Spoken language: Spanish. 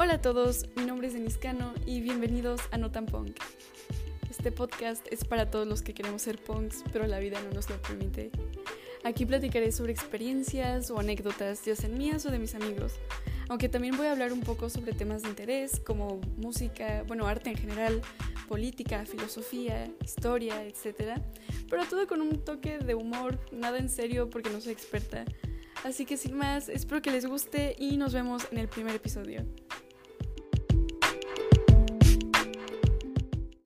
Hola a todos, mi nombre es Denis Cano y bienvenidos a No Tan Punk. Este podcast es para todos los que queremos ser punks, pero la vida no nos lo permite. Aquí platicaré sobre experiencias o anécdotas, ya sean mías o de mis amigos, aunque también voy a hablar un poco sobre temas de interés como música, bueno, arte en general, política, filosofía, historia, etc. Pero todo con un toque de humor, nada en serio porque no soy experta. Así que sin más, espero que les guste y nos vemos en el primer episodio.